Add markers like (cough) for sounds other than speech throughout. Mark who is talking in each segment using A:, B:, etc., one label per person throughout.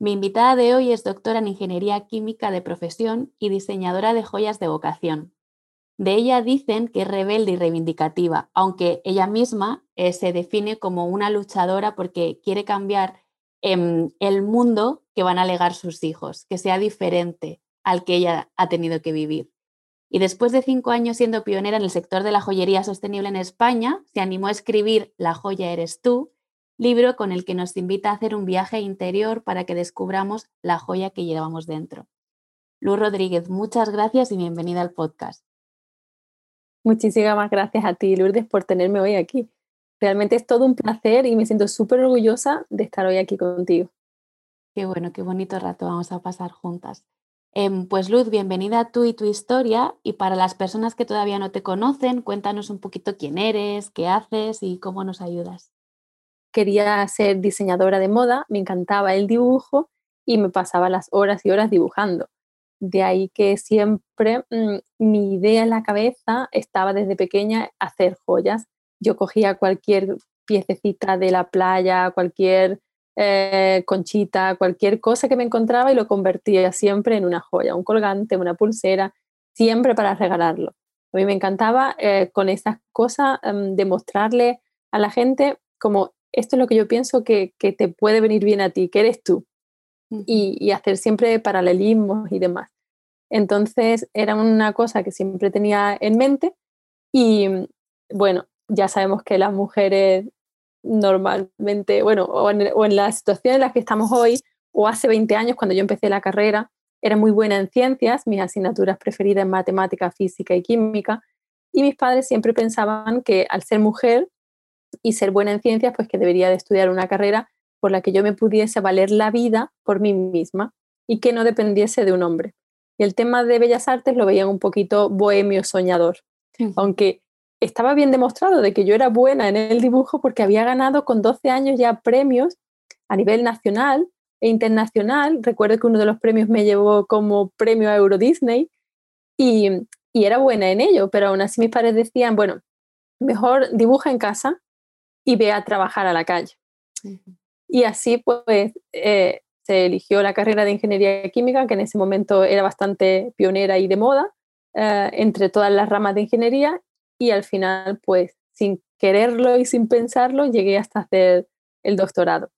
A: Mi invitada de hoy es doctora en Ingeniería Química de profesión y diseñadora de joyas de vocación. De ella dicen que es rebelde y reivindicativa, aunque ella misma eh, se define como una luchadora porque quiere cambiar em, el mundo que van a legar sus hijos, que sea diferente al que ella ha tenido que vivir. Y después de cinco años siendo pionera en el sector de la joyería sostenible en España, se animó a escribir La joya eres tú, libro con el que nos invita a hacer un viaje interior para que descubramos la joya que llevamos dentro. Luz Rodríguez, muchas gracias y bienvenida al podcast.
B: Muchísimas gracias a ti, Lourdes, por tenerme hoy aquí. Realmente es todo un placer y me siento súper orgullosa de estar hoy aquí contigo.
A: Qué bueno, qué bonito rato vamos a pasar juntas. Em, pues Luz, bienvenida a tú y tu historia. Y para las personas que todavía no te conocen, cuéntanos un poquito quién eres, qué haces y cómo nos ayudas
B: quería ser diseñadora de moda, me encantaba el dibujo y me pasaba las horas y horas dibujando. De ahí que siempre mm, mi idea en la cabeza estaba desde pequeña hacer joyas. Yo cogía cualquier piececita de la playa, cualquier eh, conchita, cualquier cosa que me encontraba y lo convertía siempre en una joya, un colgante, una pulsera, siempre para regalarlo. A mí me encantaba eh, con esas cosas em, demostrarle a la gente como esto es lo que yo pienso que, te puede venir bien a ti, que eres tú, y, hacer siempre paralelismos y demás. Entonces era una cosa que siempre tenía en mente y bueno, ya sabemos que las mujeres normalmente, bueno, o en, o en la situación en la que estamos hoy, o hace 20 años cuando yo empecé la carrera, era muy buena en ciencias, mis asignaturas preferidas en matemática, física y química, y mis padres siempre pensaban que al ser mujer y ser buena en ciencias, pues que debería de estudiar una carrera por la que yo me pudiese valer la vida por mí misma y que no dependiese de un hombre. Y el tema de bellas artes lo veían un poquito bohemio soñador, aunque estaba bien demostrado de que yo era buena en el dibujo porque había ganado con 12 años ya premios a nivel nacional e internacional. Recuerdo que uno de los premios me llevó como premio a Euro Disney y, y era buena en ello, pero aún así mis padres decían, bueno, mejor dibuja en casa y ve a trabajar a la calle. Y así pues eh, se eligió la carrera de ingeniería química, que en ese momento era bastante pionera y de moda, eh, entre todas las ramas de ingeniería, y al final pues sin quererlo y sin pensarlo llegué hasta hacer el doctorado.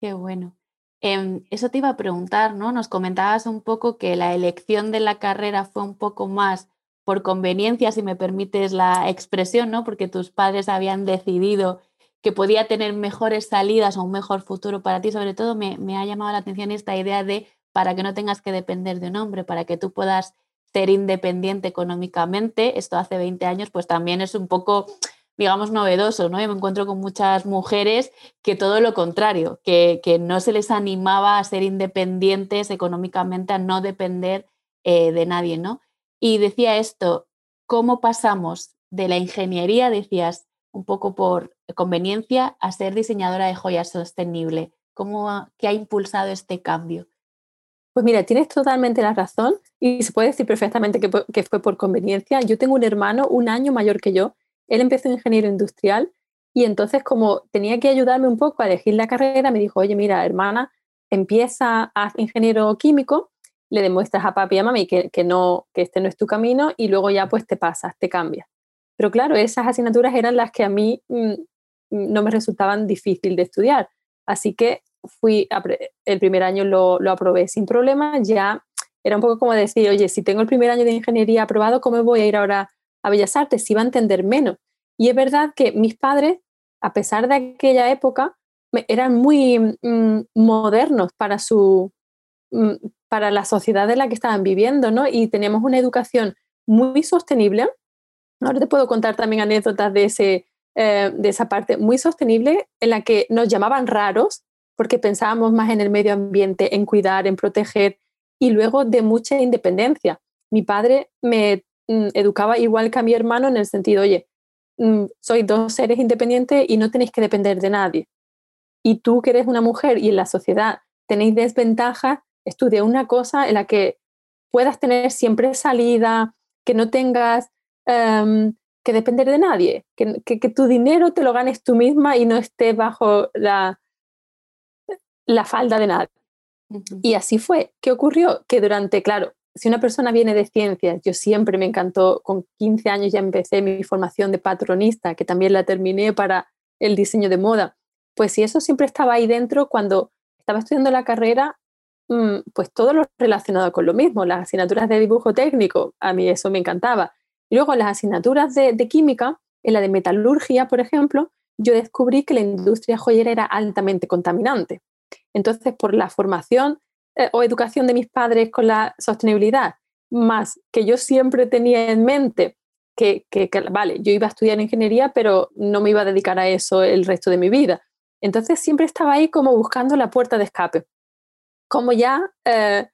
A: Qué bueno. Em, eso te iba a preguntar, ¿no? Nos comentabas un poco que la elección de la carrera fue un poco más por conveniencia, si me permites la expresión, ¿no? Porque tus padres habían decidido que podía tener mejores salidas o un mejor futuro para ti. Sobre todo me, ha llamado la atención esta idea de para que no tengas que depender de un hombre, para que tú puedas ser independiente económicamente. Esto hace 20 años pues también es un poco, digamos, novedoso, ¿no? Yo me encuentro con muchas mujeres que todo lo contrario, que, que no se les animaba a ser independientes económicamente, a no depender eh, de nadie, ¿no? Y decía esto, ¿cómo pasamos de la ingeniería, decías, un poco por conveniencia, a ser diseñadora de joyas sostenible? ¿Cómo, ¿Qué ha impulsado este cambio?
B: Pues mira, tienes totalmente la razón y se puede decir perfectamente que, fue por conveniencia. Yo tengo un hermano un año mayor que yo. Él empezó ingeniero industrial y entonces como tenía que ayudarme un poco a elegir la carrera, me dijo, oye, mira, hermana, empieza a ingeniero químico le demuestras a papi y a mami que, no, que este no es tu camino y luego ya pues te pasas, te cambias. Pero claro, esas asignaturas eran las que a mí mm, no me resultaban difícil de estudiar. Así que fui, el primer año lo, lo aprobé sin problema, ya era un poco como decir, oye, si tengo el primer año de ingeniería aprobado, ¿cómo voy a ir ahora a Bellas Artes? Si va a entender menos. Y es verdad que mis padres, a pesar de aquella época, eran muy mm, modernos para su, mm, para la sociedad en la que estaban viviendo, ¿no? Y teníamos una educación muy sostenible. Ahora te puedo contar también anécdotas de, ese, eh, de esa parte muy sostenible en la que nos llamaban raros porque pensábamos más en el medio ambiente, en cuidar, en proteger y luego de mucha independencia. Mi padre me mm, educaba igual que a mi hermano en el sentido, oye, mm, sois dos seres independientes y no tenéis que depender de nadie. Y tú que eres una mujer y en la sociedad tenéis desventajas, estudia una cosa en la que puedas tener siempre salida, que no tengas em, que depender de nadie, que, que, tu dinero te lo ganes tú misma y no esté bajo la, la falda de nadie. Y así fue. ¿Qué ocurrió? Que durante, claro, si una persona viene de ciencias, yo siempre me encantó, con 15 años ya empecé mi formación de patronista, que también la terminé para el diseño de moda. Pues si eso siempre estaba ahí dentro, cuando estaba estudiando la carrera, pues todo lo relacionado con lo mismo, las asignaturas de dibujo técnico, a mí eso me encantaba. Y luego las asignaturas de, química, en la de metalurgia, por ejemplo, yo descubrí que la industria joyera era altamente contaminante. Entonces, por la formación eh, o educación de mis padres con la sostenibilidad, más que yo siempre tenía en mente que, vale, yo iba a estudiar ingeniería, pero no me iba a dedicar a eso el resto de mi vida. Entonces, siempre estaba ahí como buscando la puerta de escape, como ya eh,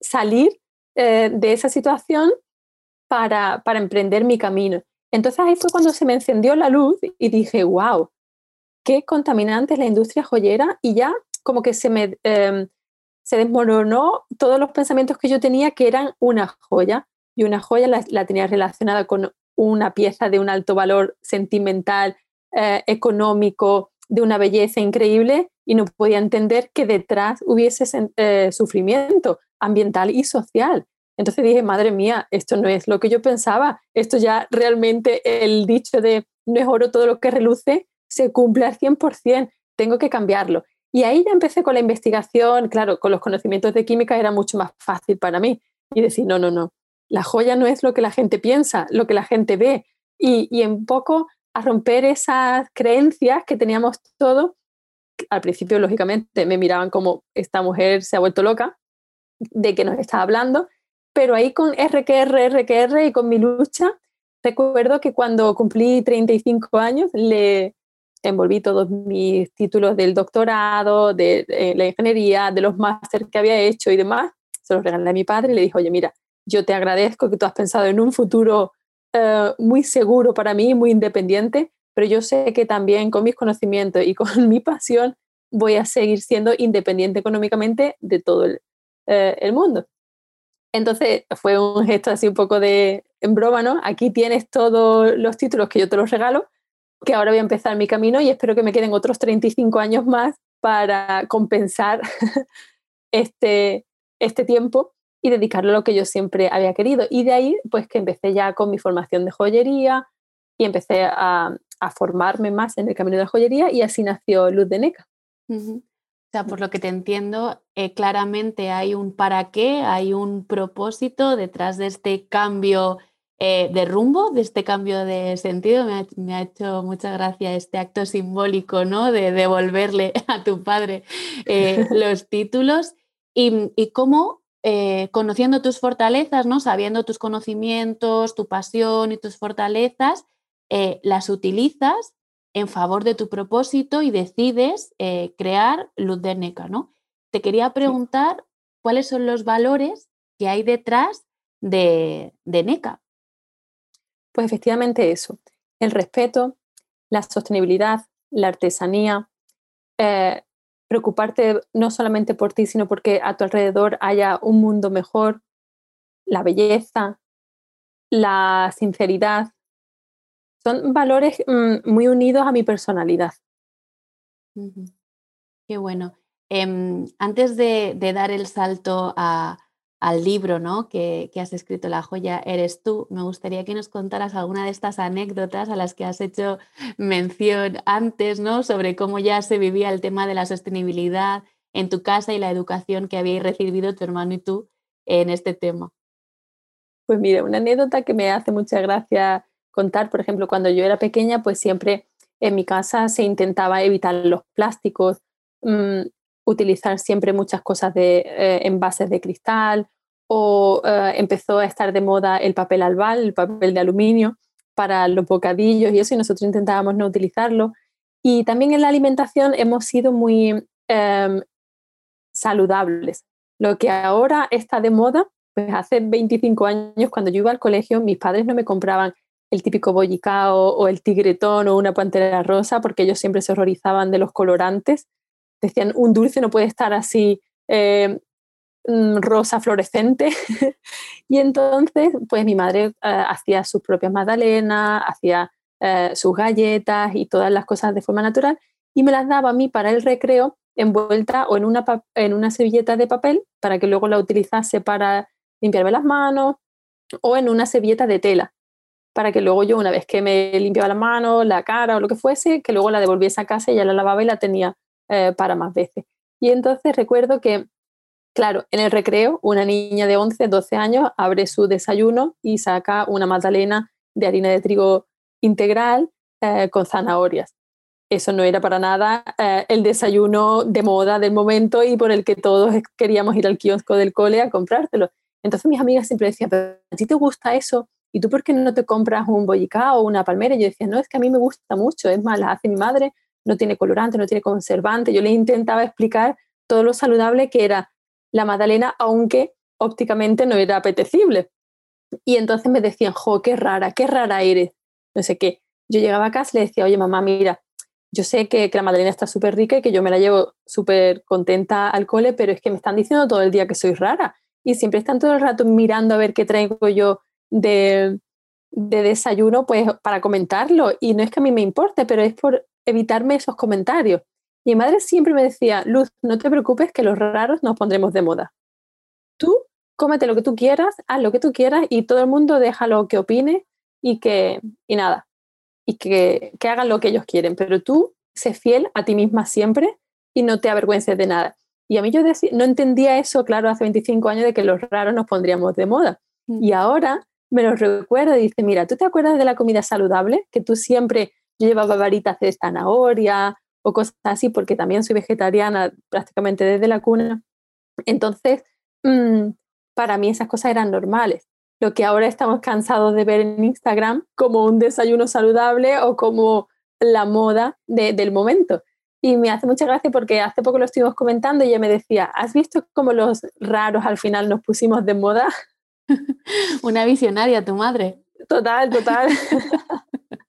B: salir eh, de esa situación para, para emprender mi camino. Entonces ahí fue cuando se me encendió la luz y dije, wow, qué contaminante es la industria joyera y ya como que se me em, se desmoronó todos los pensamientos que yo tenía que eran una joya y una joya la, tenía relacionada con una pieza de un alto valor sentimental, eh, económico, de una belleza increíble y no podía entender que detrás hubiese eh, sufrimiento ambiental y social. Entonces dije, madre mía, esto no es lo que yo pensaba, esto ya realmente el dicho de no es oro todo lo que reluce se cumple al 100%, tengo que cambiarlo. Y ahí ya empecé con la investigación, claro, con los conocimientos de química era mucho más fácil para mí y decir, no, no, no, la joya no es lo que la gente piensa, lo que la gente ve. Y, y un poco a romper esas creencias que teníamos todos. Al principio, lógicamente, me miraban como esta mujer se ha vuelto loca de que nos estaba hablando, pero ahí con RQR, RQR y con mi lucha, recuerdo que cuando cumplí 35 años le, envolví todos mis títulos del doctorado, de, la ingeniería, de los másteres que había hecho y demás, se los regalé a mi padre y le dije, oye, mira, yo te agradezco que tú has pensado en un futuro eh, muy seguro para mí, muy independiente, pero yo sé que también con mis conocimientos y con (laughs) mi pasión voy a seguir siendo independiente económicamente de todo el, eh, el mundo. Entonces fue un gesto así un poco de en broma, ¿no? Aquí tienes todos los títulos que yo te los regalo, que ahora voy a empezar mi camino y espero que me queden otros 35 años más para compensar (laughs) este, este tiempo y dedicarlo a lo que yo siempre había querido. Y de ahí, pues que empecé ya con mi formación de joyería y empecé a, a formarme más en el camino de la joyería y así nació Luz de Neca.
A: O sea, por lo que te entiendo, eh, claramente hay un para qué, hay un propósito detrás de este cambio eh, de rumbo, de este cambio de sentido. Me ha, hecho mucha gracia este acto simbólico, ¿no? De devolverle (laughs) a tu padre eh, (laughs) los títulos y, y cómo, eh, conociendo tus fortalezas, ¿no? Sabiendo tus conocimientos, tu pasión y tus fortalezas, las utilizas en favor de tu propósito y decides crear Luz de Neca, ¿no? Te quería preguntar cuáles son los valores que hay detrás de, de NECA.
B: Pues efectivamente eso, el respeto, la sostenibilidad, la artesanía, eh, preocuparte no solamente por ti, sino porque a tu alrededor haya un mundo mejor, la belleza, la sinceridad, son valores mm, muy unidos a mi personalidad.
A: Qué bueno. Em, antes de, dar el salto a, al libro ¿no? que, has escrito, La joya eres tú, me gustaría que nos contaras alguna de estas anécdotas a las que has hecho mención antes, ¿no? sobre cómo ya se vivía el tema de la sostenibilidad en tu casa y la educación que habíais recibido tu hermano y tú en este tema.
B: Pues mira, una anécdota que me hace mucha gracia contar, por ejemplo, cuando yo era pequeña, pues siempre en mi casa se intentaba evitar los plásticos, mm, utilizar siempre muchas cosas de eh, envases de cristal o eh, empezó a estar de moda el papel albal, el papel de aluminio para los bocadillos y eso y nosotros intentábamos no utilizarlo. Y también en la alimentación hemos sido muy em, saludables. Lo que ahora está de moda, pues hace 25 años cuando yo iba al colegio, mis padres no me compraban el típico bollicao o el tigretón o una pantera rosa porque ellos siempre se horrorizaban de los colorantes. Decían, un dulce no puede estar así em, mm, rosa fluorescente. (laughs) y entonces, pues mi madre eh, hacía sus propias magdalenas, hacía eh, sus galletas y todas las cosas de forma natural y me las daba a mí para el recreo envuelta o en una, en una servilleta de papel para que luego la utilizase para limpiarme las manos o en una servilleta de tela para que luego yo una vez que me limpiaba las manos, la cara o lo que fuese, que luego la devolviese a casa y ya la lavaba y la tenía eh, para más veces. Y entonces recuerdo que, claro, en el recreo una niña de 11, 12 años abre su desayuno y saca una magdalena de harina de trigo integral eh, con zanahorias. Eso no era para nada eh, el desayuno de moda del momento y por el que todos queríamos ir al kiosco del cole a comprártelo. Entonces mis amigas siempre decían, ¿pero a ti te gusta eso? ¿Y tú por qué no te compras un bollicao o una palmera? Y yo decía, no, es que a mí me gusta mucho, es más, la hace mi madre, no tiene colorante, no tiene conservante. Yo le intentaba explicar todo lo saludable que era la magdalena, aunque ópticamente no era apetecible. Y entonces me decían, jo, qué rara, qué rara eres no sé qué. Yo llegaba a casa y le decía, oye mamá, mira, yo sé que, la madalena está súper rica y que yo me la llevo súper contenta al cole, pero es que me están diciendo todo el día que soy rara y siempre están todo el rato mirando a ver qué traigo yo de, de desayuno pues para comentarlo y no es que a mí me importe, pero es por evitarme esos comentarios. Mi madre siempre me decía, Luz, no te preocupes que los raros nos pondremos de moda. Tú cómete lo que tú quieras, haz lo que tú quieras y todo el mundo deja lo que opine y que, y nada, y que, que hagan lo que ellos quieren, pero tú sé fiel a ti misma siempre y no te avergüences de nada. Y a mí yo no entendía eso, claro, hace 25 años de que los raros nos pondríamos de moda. Mm. Y ahora me lo recuerdo y dice, mira, ¿tú te acuerdas de la comida saludable? Que tú siempre, yo llevaba varitas de zanahoria o cosas así, porque también soy vegetariana prácticamente desde la cuna. Entonces, mm, para mí esas cosas eran normales lo que ahora estamos cansados de ver en Instagram como un desayuno saludable o como la moda del momento. Y me hace mucha gracia porque hace poco lo estuvimos comentando y ella me decía, ¿has visto cómo los raros al final nos pusimos de moda? (laughs)
A: Una visionaria, tu madre.
B: Total, total. (laughs)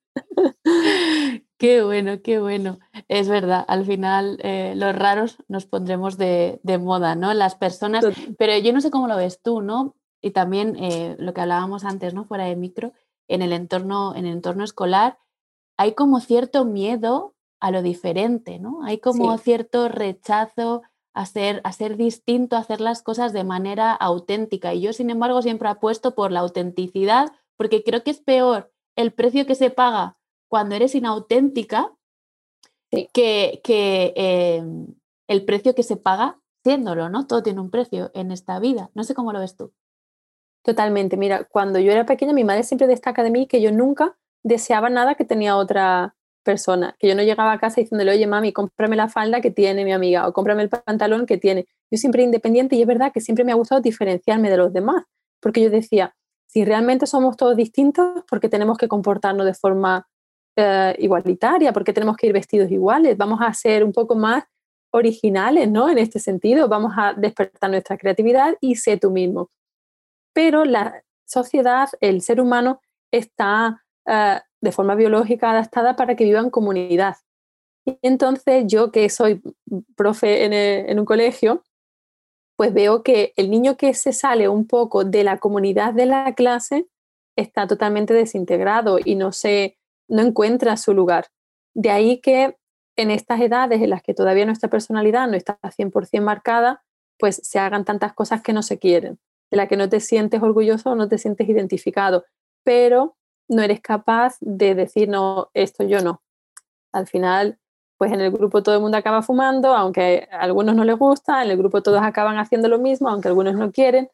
B: (laughs)
A: qué bueno, qué bueno. Es verdad, al final eh, los raros nos pondremos de, de, moda, ¿no? Las personas, pero yo no sé cómo lo ves tú, ¿no? y también eh, lo que hablábamos antes, ¿no? Fuera de micro, en el entorno, en el entorno escolar, hay como cierto miedo a lo diferente, ¿no? Hay como cierto rechazo a ser, a ser distinto, a hacer las cosas de manera auténtica. Y yo, sin embargo, siempre apuesto por la autenticidad, porque creo que es peor el precio que se paga cuando eres inauténtica que, que em, el precio que se paga siéndolo, ¿no? Todo tiene un precio en esta vida. No sé cómo lo ves tú.
B: Totalmente. Mira, cuando yo era pequeña, mi madre siempre destaca de mí que yo nunca deseaba nada que tenía otra persona, que yo no llegaba a casa diciéndole, oye, mami, cómprame la falda que tiene mi amiga o cómprame el pantalón que tiene. Yo siempre independiente y es verdad que siempre me ha gustado diferenciarme de los demás, porque yo decía, si realmente somos todos distintos, ¿por qué tenemos que comportarnos de forma eh, igualitaria? ¿Por qué tenemos que ir vestidos iguales? Vamos a ser un poco más originales, ¿no? En este sentido, vamos a despertar nuestra creatividad y sé tú mismo pero la sociedad, el ser humano, está eh, de forma biológica adaptada para que viva en comunidad. Entonces yo que soy profe en, un colegio, pues veo que el niño que se sale un poco de la comunidad de la clase está totalmente desintegrado y no, se, no encuentra su lugar. De ahí que en estas edades en las que todavía nuestra personalidad no está 100% marcada, pues se hagan tantas cosas que no se quieren de la que no te sientes orgulloso o no te sientes identificado, pero no eres capaz de decir, no, esto yo no. Al final, pues en el grupo todo el mundo acaba fumando, aunque a algunos no les gusta, en el grupo todos acaban haciendo lo mismo, aunque algunos no quieren.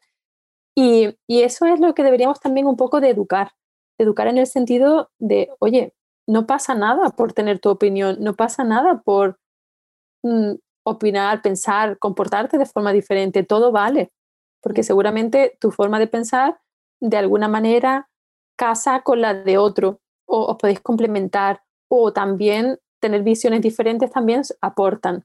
B: Y, eso es lo que deberíamos también un poco de educar, educar en el sentido de, oye, no pasa nada por tener tu opinión, no pasa nada por mm, opinar, pensar, comportarte de forma diferente, todo vale porque seguramente tu forma de pensar de alguna manera casa con la de otro o os podéis complementar o también tener visiones diferentes también aportan.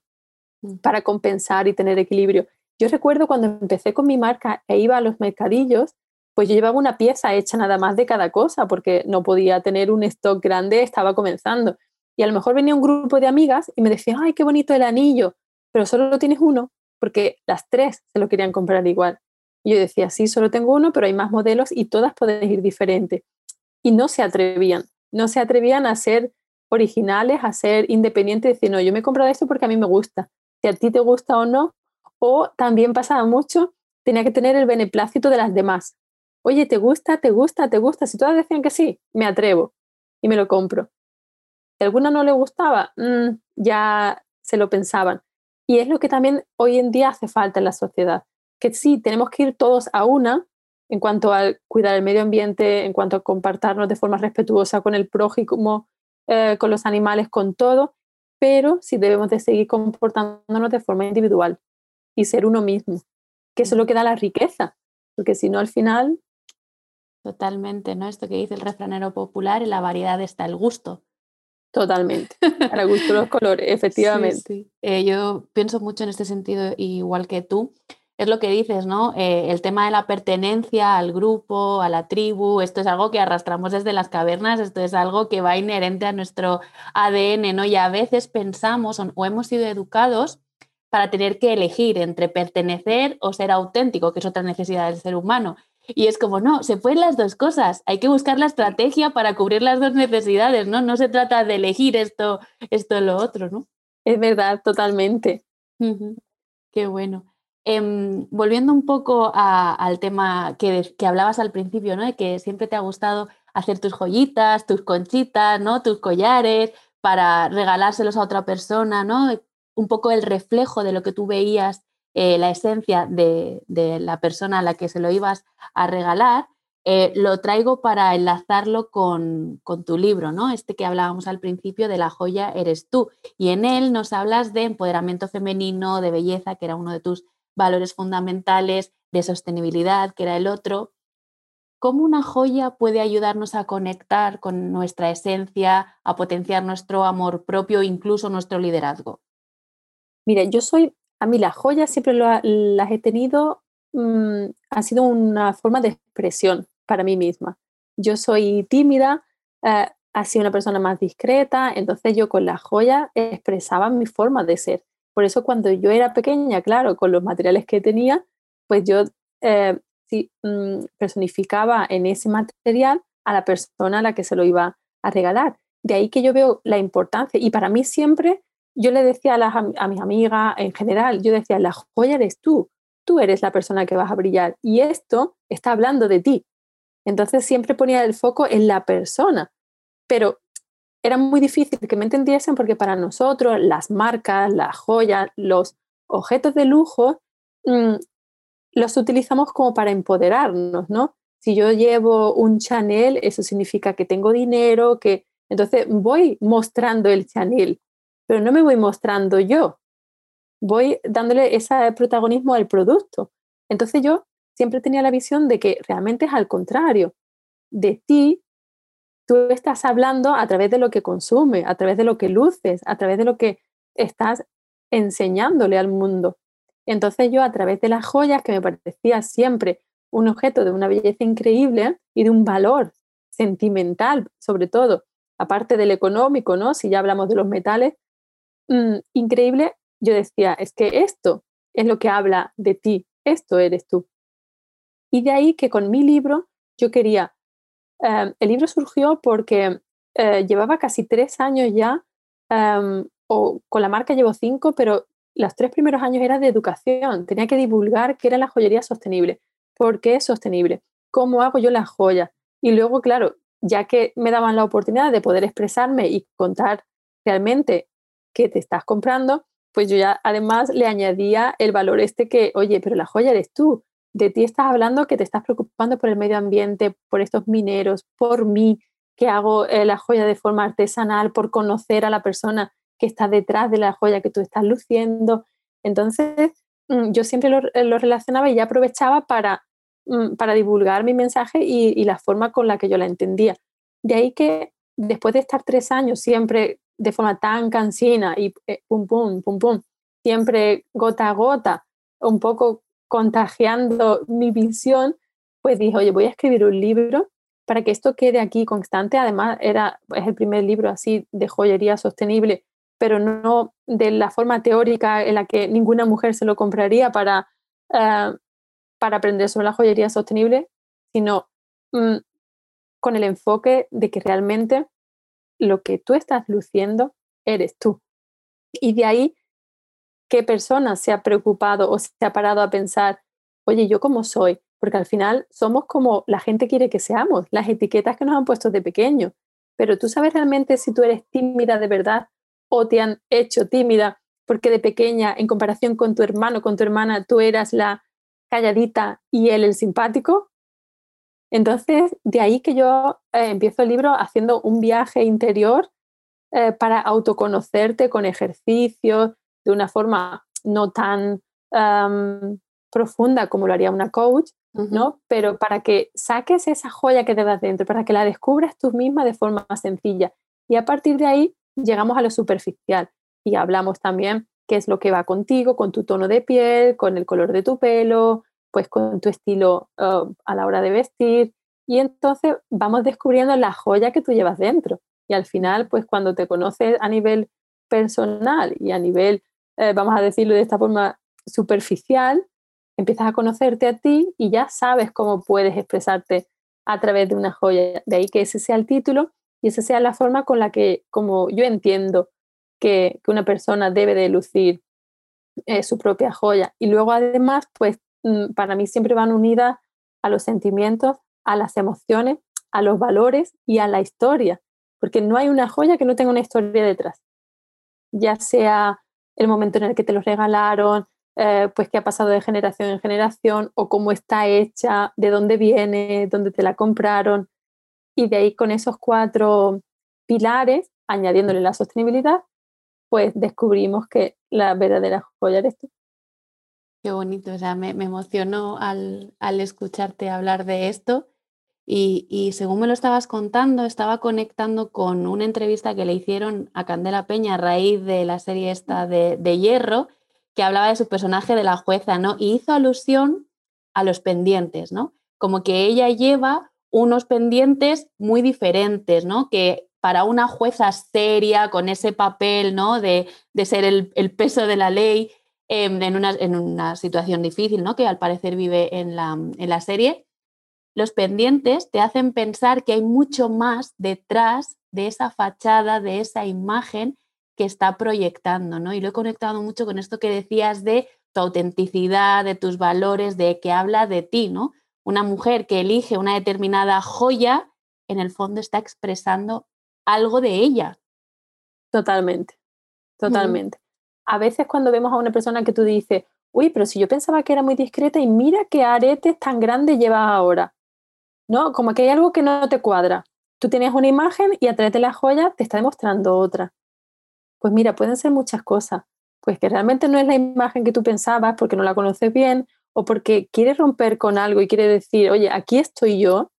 B: mm. para compensar y tener equilibrio. Yo recuerdo cuando empecé con mi marca e iba a los mercadillos, pues yo llevaba una pieza hecha nada más de cada cosa porque no podía tener un stock grande, estaba comenzando. Y a lo mejor venía un grupo de amigas y me decían, ay, qué bonito el anillo, pero solo lo tienes uno, porque las tres se lo querían comprar igual. Y yo decía, sí, solo tengo uno, pero hay más modelos y todas pueden ir diferentes. Y no se atrevían, no se atrevían a ser originales, a ser independientes, decir, no, yo me he comprado esto porque a mí me gusta. Si a ti te gusta o no, o también pasaba mucho, tenía que tener el beneplácito de las demás. Oye, ¿te gusta? ¿Te gusta? ¿Te gusta? Si todas decían que sí, me atrevo y me lo compro. Si alguna no le gustaba, mm, ya se lo pensaban. Y es lo que también hoy en día hace falta en la sociedad, que sí, tenemos que ir todos a una en cuanto a cuidar el medio ambiente, en cuanto a compartirnos de forma respetuosa con el prójimo, eh, con los animales, con todo, pero sí debemos de seguir comportándonos de forma individual y ser uno mismo, que eso es lo que da la riqueza, porque si no al final...
A: Totalmente, ¿no? Esto que dice el refranero popular, en la variedad está el gusto.
B: Totalmente, (laughs) para gusto los colores, efectivamente.
A: Eh, yo pienso mucho en este sentido, igual que tú, es lo que dices, ¿no? Eh, el tema de la pertenencia al grupo, a la tribu, esto es algo que arrastramos desde las cavernas, esto es algo que va inherente a nuestro ADN, ¿no? Y a veces pensamos o hemos sido educados para tener que elegir entre pertenecer o ser auténtico, que es otra necesidad del ser humano. Y es como, no, se pueden las dos cosas, hay que buscar la estrategia para cubrir las dos necesidades, ¿no? No se trata de elegir esto, esto o lo otro, ¿no?
B: Es verdad, totalmente.
A: Qué bueno. Em, volviendo un poco al tema que, que, hablabas al principio, ¿no? De que siempre te ha gustado hacer tus joyitas, tus conchitas, ¿no? Tus collares para regalárselos a otra persona, ¿no? un poco el reflejo de lo que tú veías, eh, la esencia de, la persona a la que se lo ibas a regalar, eh, lo traigo para enlazarlo con, tu libro, ¿no? Este que hablábamos al principio de la joya eres tú. Y en él nos hablas de empoderamiento femenino, de belleza, que era uno de tus valores fundamentales, de sostenibilidad, que era el otro. ¿Cómo una joya puede ayudarnos a conectar con nuestra esencia, a potenciar nuestro amor propio, incluso nuestro liderazgo?
B: Mira, yo soy, a mí las joyas siempre las he tenido, mm, ha sido una forma de expresión para mí misma. Yo soy tímida, eh, ha sido una persona más discreta, entonces yo con las joyas expresaba mi forma de ser. Por eso cuando yo era pequeña, claro, con los materiales que tenía, pues yo eh, mm, personificaba en ese material a la persona a la que se lo iba a regalar. De ahí que yo veo la importancia y para mí siempre yo le decía a, a mis amigas en general, yo decía, la joya eres tú, tú eres la persona que vas a brillar y esto está hablando de ti. Entonces siempre ponía el foco en la persona, pero era muy difícil que me entendiesen porque para nosotros las marcas, las joyas, los objetos de lujo, mm, los utilizamos como para empoderarnos, ¿no? Si yo llevo un Chanel, eso significa que tengo dinero, que entonces voy mostrando el Chanel, pero no me voy mostrando yo, voy dándole ese protagonismo al producto. Entonces yo siempre tenía la visión de que realmente es al contrario, de ti tú estás hablando a través de lo que consume, a través de lo que luces, a través de lo que estás enseñándole al mundo. Entonces yo a través de las joyas, que me parecía siempre un objeto de una belleza increíble y de un valor sentimental, sobre todo, aparte del económico, ¿no? Si ya hablamos de los metales, Mm, increíble, yo decía, es que esto es lo que habla de ti, esto eres tú. Y de ahí que con mi libro yo quería, em, el libro surgió porque eh, llevaba casi tres años ya, em, o con la marca llevo cinco, pero los tres primeros años era de educación, tenía que divulgar qué era la joyería sostenible, por qué es sostenible, cómo hago yo las joyas. Y luego, claro, ya que me daban la oportunidad de poder expresarme y contar realmente que te estás comprando, pues yo ya además le añadía el valor este que, oye, pero la joya eres tú, de ti estás hablando que te estás preocupando por el medio ambiente, por estos mineros, por mí, que hago eh, la joya de forma artesanal, por conocer a la persona que está detrás de la joya que tú estás luciendo. Entonces, mm, yo siempre lo, eh, lo relacionaba y ya aprovechaba para, mm, para divulgar mi mensaje y, y la forma con la que yo la entendía. De ahí que después de estar tres años siempre de forma tan cansina y eh, pum, pum, pum, pum, siempre gota a gota, un poco contagiando mi visión, pues dije, oye, voy a escribir un libro para que esto quede aquí constante. Además, era, es el primer libro así de joyería sostenible, pero no de la forma teórica en la que ninguna mujer se lo compraría para, eh, para aprender sobre la joyería sostenible, sino mm, con el enfoque de que realmente lo que tú estás luciendo eres tú. Y de ahí, ¿qué persona se ha preocupado o se ha parado a pensar, oye, ¿yo cómo soy? Porque al final somos como la gente quiere que seamos, las etiquetas que nos han puesto de pequeño. Pero tú sabes realmente si tú eres tímida de verdad o te han hecho tímida porque de pequeña, en comparación con tu hermano, con tu hermana, tú eras la calladita y él el simpático. Entonces, de ahí que yo eh, empiezo el libro haciendo un viaje interior eh, para autoconocerte con ejercicios de una forma no tan profunda como lo haría una coach, ¿no? Pero para que saques esa joya que te das dentro, para que la descubras tú misma de forma más sencilla. Y a partir de ahí llegamos a lo superficial y hablamos también qué es lo que va contigo, con tu tono de piel, con el color de tu pelo, pues con tu estilo uh, a la hora de vestir. Y entonces vamos descubriendo la joya que tú llevas dentro. Y al final, pues cuando te conoces a nivel personal y a nivel, eh, vamos a decirlo de esta forma, superficial, empiezas a conocerte a ti y ya sabes cómo puedes expresarte a través de una joya. De ahí que ese sea el título y esa sea la forma con la que, como yo entiendo que, una persona debe de lucir eh, su propia joya. Y luego además, pues para mí siempre van unidas a los sentimientos, a las emociones, a los valores y a la historia, porque no hay una joya que no tenga una historia detrás, ya sea el momento en el que te lo regalaron, eh, pues qué ha pasado de generación en generación o cómo está hecha, de dónde viene, dónde te la compraron. Y de ahí con esos cuatro pilares, añadiéndole la sostenibilidad, pues descubrimos que la verdadera joya eres tú.
A: Qué bonito, o sea, me, emocionó al, al, escucharte hablar de esto y, y, según me lo estabas contando, estaba conectando con una entrevista que le hicieron a Candela Peña a raíz de la serie esta de, de Hierro, que hablaba de su personaje de la jueza, ¿no? Y hizo alusión a los pendientes, ¿no? Como que ella lleva unos pendientes muy diferentes, ¿no? Que para una jueza seria, con ese papel, ¿no? De, ser el, peso de la ley em, en, una, en, una, situación difícil, ¿no? Que al parecer vive en la, en la serie, los pendientes te hacen pensar que hay mucho más detrás de esa fachada, de esa imagen que está proyectando, ¿no? Y lo he conectado mucho con esto que decías de tu autenticidad, de tus valores, de que habla de ti, ¿no? Una mujer que elige una determinada joya, en el fondo está expresando algo de ella.
B: Totalmente, totalmente. A veces cuando vemos a una persona que tú dices, uy, pero si yo pensaba que era muy discreta y mira qué aretes tan grandes llevas ahora, ¿no? Como que hay algo que no te cuadra. Tú tienes una imagen y a través de la joya te está demostrando otra. Pues mira, pueden ser muchas cosas. Pues que realmente no es la imagen que tú pensabas porque no la conoces bien o porque quieres romper con algo y quiere decir, oye, aquí estoy yo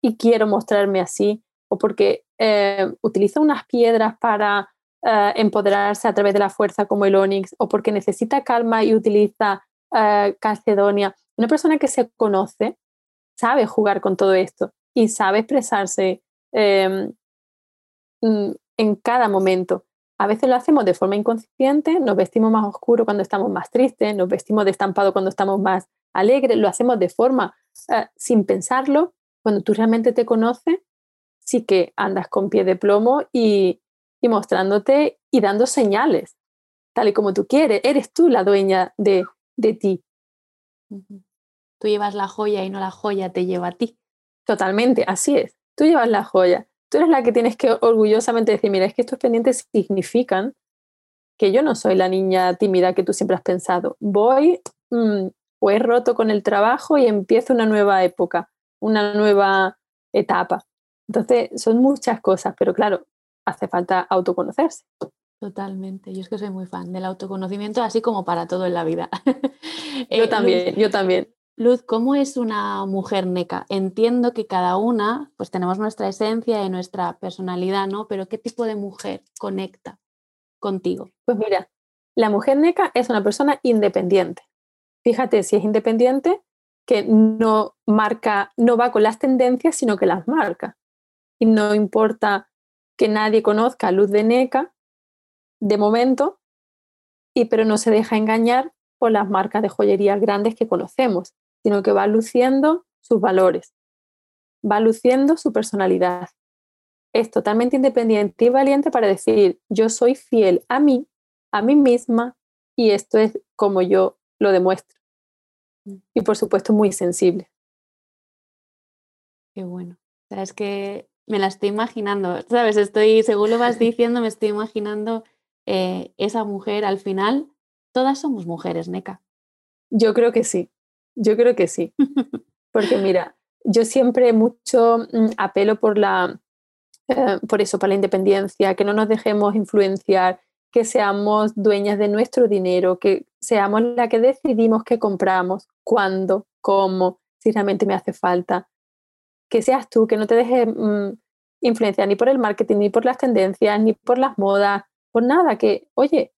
B: y quiero mostrarme así, o porque eh, utiliza unas piedras para eh, empoderarse a través de la fuerza como el onix, o porque necesita calma y utiliza eh, calcedonia. Una persona que se conoce sabe jugar con todo esto y sabe expresarse em, mm, en cada momento. A veces lo hacemos de forma inconsciente, nos vestimos más oscuro cuando estamos más tristes, nos vestimos de estampado cuando estamos más alegres, lo hacemos de forma eh, sin pensarlo. Cuando tú realmente te conoces, sí que andas con pie de plomo y, mostrándote y dando señales, tal y como tú quieres. Eres tú la dueña de, de ti.
A: Tú llevas la joya y no la joya te lleva a ti.
B: Totalmente, así es. Tú llevas la joya tú eres la que tienes que orgullosamente decir, mira, es que estos pendientes significan que yo no soy la niña tímida que tú siempre has pensado. Voy mm, o he roto con el trabajo y empiezo una nueva época, una nueva etapa. Entonces, son muchas cosas, pero claro, hace falta autoconocerse.
A: Totalmente. Yo es que soy muy fan del autoconocimiento, así como para todo en la vida. (laughs)
B: yo eh, también, yo también.
A: Luz, ¿cómo es una mujer neca? Entiendo que cada una, pues tenemos nuestra esencia y nuestra personalidad, ¿no? Pero ¿qué tipo de mujer conecta contigo?
B: Pues mira, La mujer neca es una persona independiente. Fíjate si es independiente que no marca, no va con las tendencias, sino que las marca. Y no importa que nadie conozca a Luz de Neca de momento, y pero no se deja engañar por las marcas de joyería grandes que conocemos, sino que va luciendo sus valores, va luciendo su personalidad. Es totalmente independiente y valiente para decir, yo soy fiel a mí, a mí misma, y esto es como yo lo demuestro. Mm. Y por supuesto muy sensible.
A: Qué bueno. O sea, es que me la estoy imaginando, ¿sabes? Estoy, según lo vas diciendo, me estoy imaginando eh, esa mujer al final. Todas somos mujeres, Neca.
B: Yo creo que sí, yo creo que sí. Porque mira, yo siempre mucho mm, apelo por la, eh, por eso, para la independencia, que no nos dejemos influenciar, que seamos dueñas de nuestro dinero, que seamos la que decidimos qué compramos, cuándo, cómo, si realmente me hace falta. Que seas tú, que no te dejes mm, influenciar ni por el marketing, ni por las tendencias, ni por las modas, por nada, que, oye,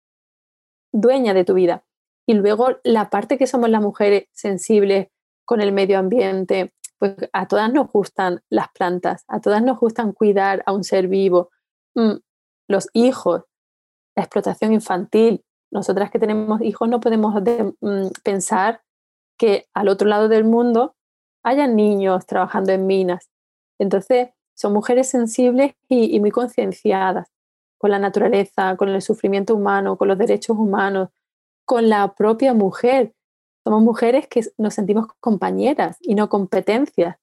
B: dueña de tu vida. Y luego la parte que somos las mujeres sensibles con el medio ambiente, pues a todas nos gustan las plantas, a todas nos gustan cuidar a un ser vivo, mm, los hijos, la explotación infantil. Nosotras que tenemos hijos no podemos mm, pensar que al otro lado del mundo haya niños trabajando en minas. Entonces, son mujeres sensibles y, muy concienciadas con la naturaleza, con el sufrimiento humano, con los derechos humanos, con la propia mujer. Somos mujeres que nos sentimos compañeras y no competencias,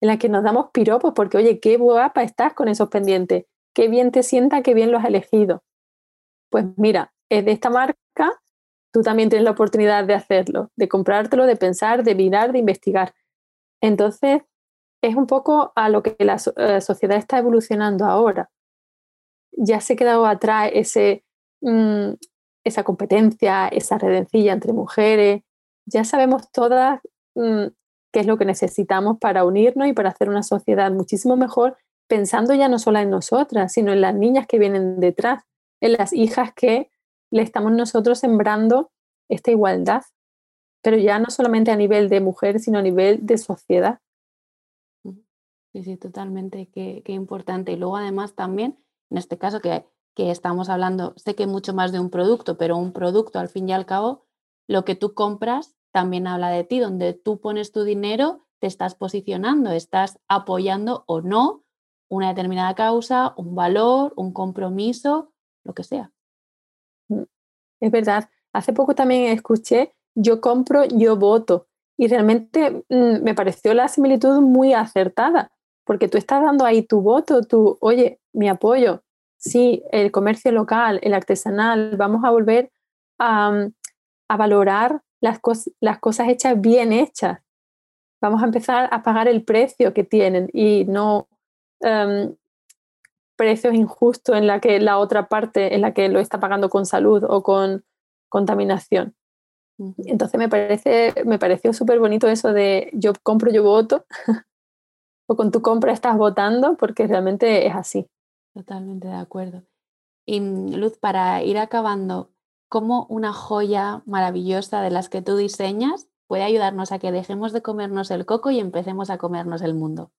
B: en las que nos damos piropos porque, oye, qué guapa estás con esos pendientes, qué bien te sienta, qué bien los has elegido pues mira, es de esta marca, tú también tienes la oportunidad de hacerlo, de comprártelo, de pensar, de mirar, de investigar. Entonces, es un poco a lo que la eh, sociedad está evolucionando ahora. Ya se ha quedado atrás ese, mm, esa competencia, esa redencilla entre mujeres. Ya sabemos todas mm, qué es lo que necesitamos para unirnos y para hacer una sociedad muchísimo mejor, pensando ya no solo en nosotras, sino en las niñas que vienen detrás en las hijas que le estamos nosotros sembrando esta igualdad, pero ya no solamente a nivel de mujer, sino a nivel de sociedad.
A: Sí, sí, totalmente, qué, importante. Y luego además también, en este caso que, que estamos hablando, sé que mucho más de un producto, pero un producto al fin y al cabo, lo que tú compras también habla de ti, donde tú pones tu dinero, te estás posicionando, estás apoyando o no una determinada causa, un valor, un compromiso lo que sea.
B: Mm, es verdad. Hace poco también escuché, yo compro, yo voto. Y realmente mm, me pareció la similitud muy acertada, porque tú estás dando ahí tu voto, tu, oye, mi apoyo. Sí, el comercio local, el artesanal, vamos a volver a, mm, valorar las, las cosas hechas bien hechas. Vamos a empezar a pagar el precio que tienen y no em, precios injustos en la que la otra parte en la que lo está pagando con salud o con contaminación. Entonces me parece, me pareció súper bonito eso de yo compro, yo voto, (laughs) o con tu compra estás votando, porque realmente es así.
A: Totalmente de acuerdo. Y mm, Luz, para ir acabando, ¿cómo una joya maravillosa de las que tú diseñas puede ayudarnos a que dejemos de comernos el coco y empecemos a comernos el mundo?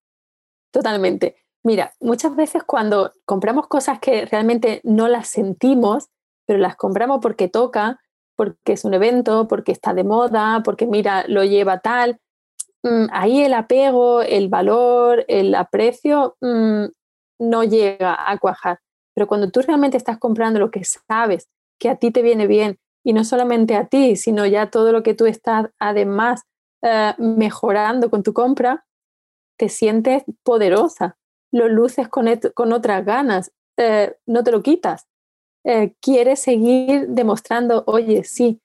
B: Totalmente. Mira, muchas veces cuando compramos cosas que realmente no las sentimos, pero las compramos porque toca, porque es un evento, porque está de moda, porque mira, lo lleva tal, mm, ahí el apego, el valor, el aprecio mm, no llega a cuajar. Pero cuando tú realmente estás comprando lo que sabes que a ti te viene bien, y no solamente a ti, sino ya todo lo que tú estás además eh, mejorando con tu compra, te sientes poderosa, lo luces con, con otras ganas, eh, no te lo quitas. Eh, quieres seguir demostrando, oye, sí,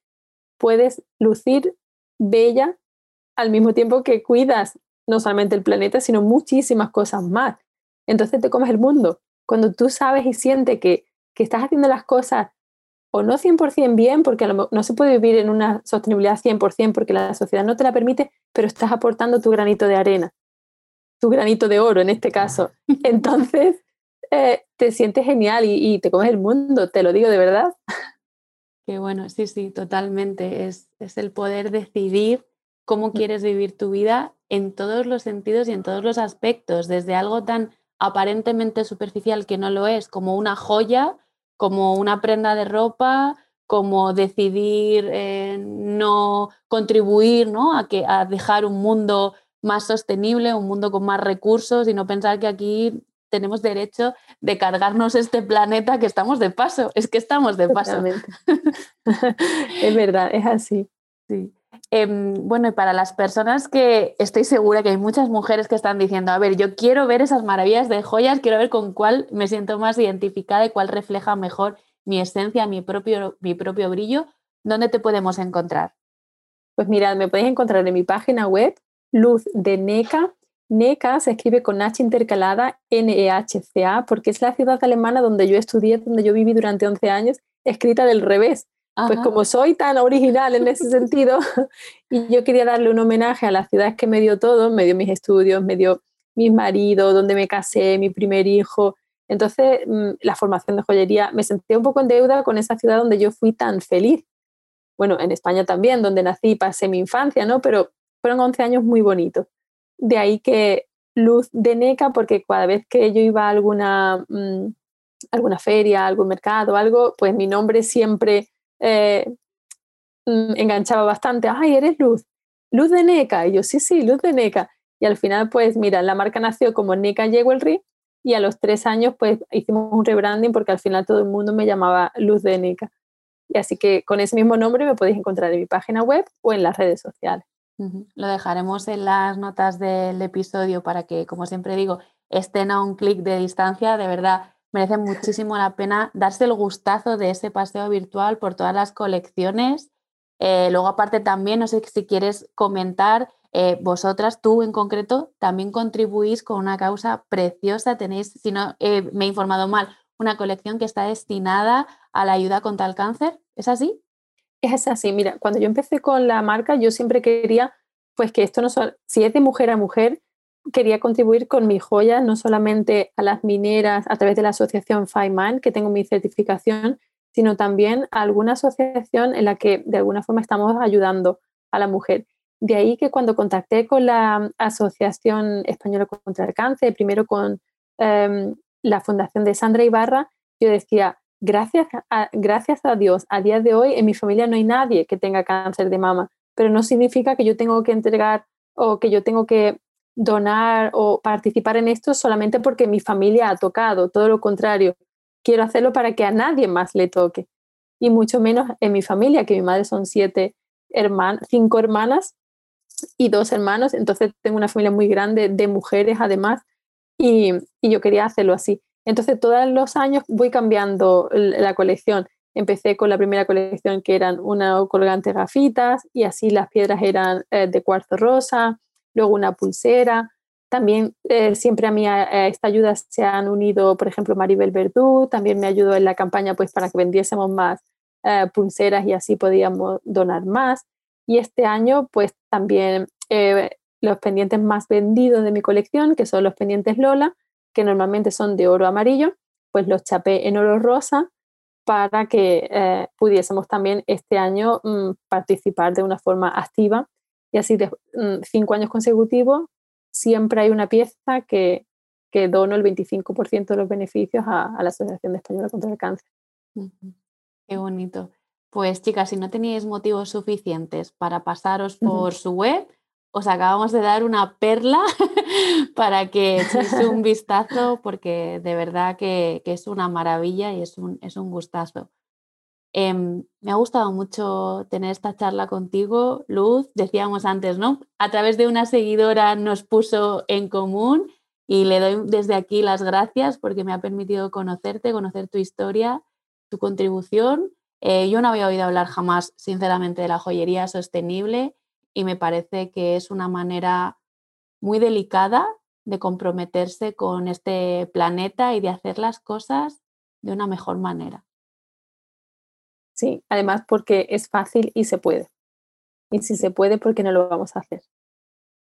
B: puedes lucir bella al mismo tiempo que cuidas no solamente el planeta, sino muchísimas cosas más. Entonces te comes el mundo. Cuando tú sabes y sientes que, que estás haciendo las cosas o no 100% bien, porque no se puede vivir en una sostenibilidad 100% porque la sociedad no te la permite, pero estás aportando tu granito de arena tu granito de oro en este caso. (laughs) Entonces, eh, te sientes genial y, te comes el mundo, te lo digo de verdad.
A: Qué bueno, sí, sí, totalmente. Es, es el poder decidir cómo mm. quieres vivir tu vida en todos los sentidos y en todos los aspectos, desde algo tan aparentemente superficial que no lo es, como una joya, como una prenda de ropa, como decidir eh, no contribuir ¿no? A, que, a dejar un mundo más sostenible, un mundo con más recursos y no pensar que aquí tenemos derecho de cargarnos este planeta que estamos de paso. Es que estamos de paso. (laughs)
B: es verdad, es así.
A: Sí. Em, bueno, y para las personas que estoy segura que hay muchas mujeres que están diciendo, a ver, yo quiero ver esas maravillas de joyas, quiero ver con cuál me siento más identificada y cuál refleja mejor mi esencia, mi propio, mi propio brillo, ¿dónde te podemos encontrar?
B: Pues mirad, me podéis encontrar en mi página web, Luz de NECA. Se escribe con H intercalada, N-E-H-C-A, porque es la ciudad alemana donde yo estudié, donde yo viví durante 11 años, escrita del revés. Pues como soy tan original en ese sentido, (laughs) y yo quería darle un homenaje a las ciudades que me dio todo, me dio mis estudios, me dio mi marido, donde me casé, mi primer hijo. Entonces, mm, la formación de joyería, me sentía un poco en deuda con esa ciudad donde yo fui tan feliz. Bueno, en España también, donde nací y pasé mi infancia, ¿no? Pero fueron 11 años muy bonitos. De ahí que luz de NECA, porque cada vez que yo iba a alguna, mm, alguna feria, algún mercado, algo, pues mi nombre siempre eh, mm, enganchaba bastante, ay, eres Luz, Luz de NECA, y yo, sí, sí, Luz de NECA. Y al final, pues mira, la marca nació como NECA Jewelry y a los tres años, pues hicimos un rebranding porque al final todo el mundo me llamaba Luz de NECA. Y así que con ese mismo nombre me podéis encontrar en mi página web o en las redes sociales.
A: Lo dejaremos en las notas del episodio para que, como siempre digo, estén a un clic de distancia. De verdad, merece muchísimo la pena darse el gustazo de ese paseo virtual por todas las colecciones. Eh, luego, aparte, también, no sé si quieres comentar, eh, vosotras, tú en concreto, también contribuís con una causa preciosa. Tenéis, si no eh, me he informado mal, una colección que está destinada a la ayuda contra el cáncer. ¿Es así?
B: Es así. Mira, cuando yo empecé con la marca, yo siempre quería, pues que esto no solo, si es de mujer a mujer, quería contribuir con mis joyas, no solamente a las mineras a través de la asociación FIMAN, que tengo mi certificación, sino también a alguna asociación en la que de alguna forma estamos ayudando a la mujer. De ahí que cuando contacté con la Asociación Española contra el Cáncer, primero con em, la Fundación de Sandra Ibarra, yo decía, gracias a, gracias a Dios, a día de hoy en mi familia no hay nadie que tenga cáncer de mama, pero no significa que yo tengo que entregar o que yo tengo que donar o participar en esto solamente porque mi familia ha tocado, todo lo contrario, quiero hacerlo para que a nadie más le toque. Y mucho menos en mi familia, que mi madre son siete hermanas, cinco hermanas y dos hermanos, entonces tengo una familia muy grande de mujeres además y, y yo quería hacerlo así. Entonces todos los años voy cambiando la colección. Empecé con la primera colección que eran una colgante gafitas y así las piedras eran eh, de cuarzo rosa, luego una pulsera. También eh, siempre a mí a, esta ayuda se han unido, por ejemplo, Maribel Verdú, también me ayudó en la campaña pues para que vendiésemos más eh, pulseras y así podíamos donar más. Y este año pues también los pendientes más vendidos de mi colección, que son los pendientes Lola, que normalmente son de oro amarillo, pues los chapé en oro rosa para que pudiésemos también este año mm, participar de una forma activa y así de mm, cinco años consecutivos siempre hay una pieza que, que dono el 25% de los beneficios a, la Asociación Española contra el Cáncer.
A: Qué bonito. Pues chicas, si no teníais motivos suficientes para pasaros por su web, os acabamos de dar una perla (laughs) para que echéis un vistazo porque de verdad que, es una maravilla y es un, es un gustazo. Em, me ha gustado mucho tener esta charla contigo, Luz. Decíamos antes, ¿no? A través de una seguidora nos puso en común y le doy desde aquí las gracias porque me ha permitido conocerte, conocer tu historia, tu contribución. Eh, yo no había oído hablar jamás, sinceramente, de la joyería sostenible y me parece que es una manera muy delicada de comprometerse con este planeta y de hacer las cosas de una mejor manera.
B: Sí, además porque es fácil y se puede. Y si se puede, ¿por qué no lo vamos a hacer?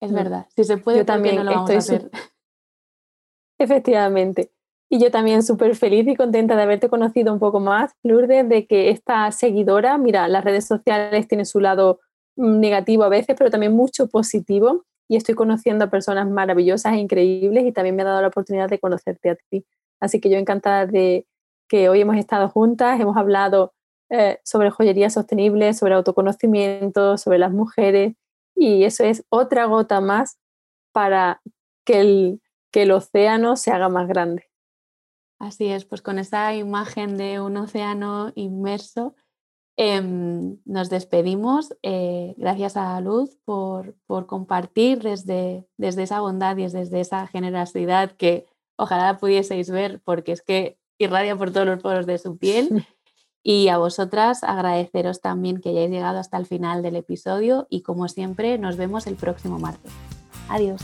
A: Es mm. verdad, si se puede, Yo también no lo vamos a hacer? (laughs)
B: Efectivamente. Y yo también súper feliz y contenta de haberte conocido un poco más, Lourdes, de que esta seguidora, mira, las redes sociales tienen su lado negativo a veces, pero también mucho positivo. Y estoy conociendo a personas maravillosas e increíbles y también me ha dado la oportunidad de conocerte a ti. Así que yo encantada de que hoy hemos estado juntas, hemos hablado eh, sobre joyería sostenible, sobre autoconocimiento, sobre las mujeres y eso es otra gota más para que el, que el océano se haga más grande.
A: Así es, pues con esa imagen de un océano inmerso em, nos despedimos. Eh, gracias a Luz por, por compartir desde, desde esa bondad y desde esa generosidad que ojalá pudieseis ver porque es que irradia por todos los poros de su piel. Y a vosotras agradeceros también que hayáis llegado hasta el final del episodio y como siempre nos vemos el próximo martes. Adiós.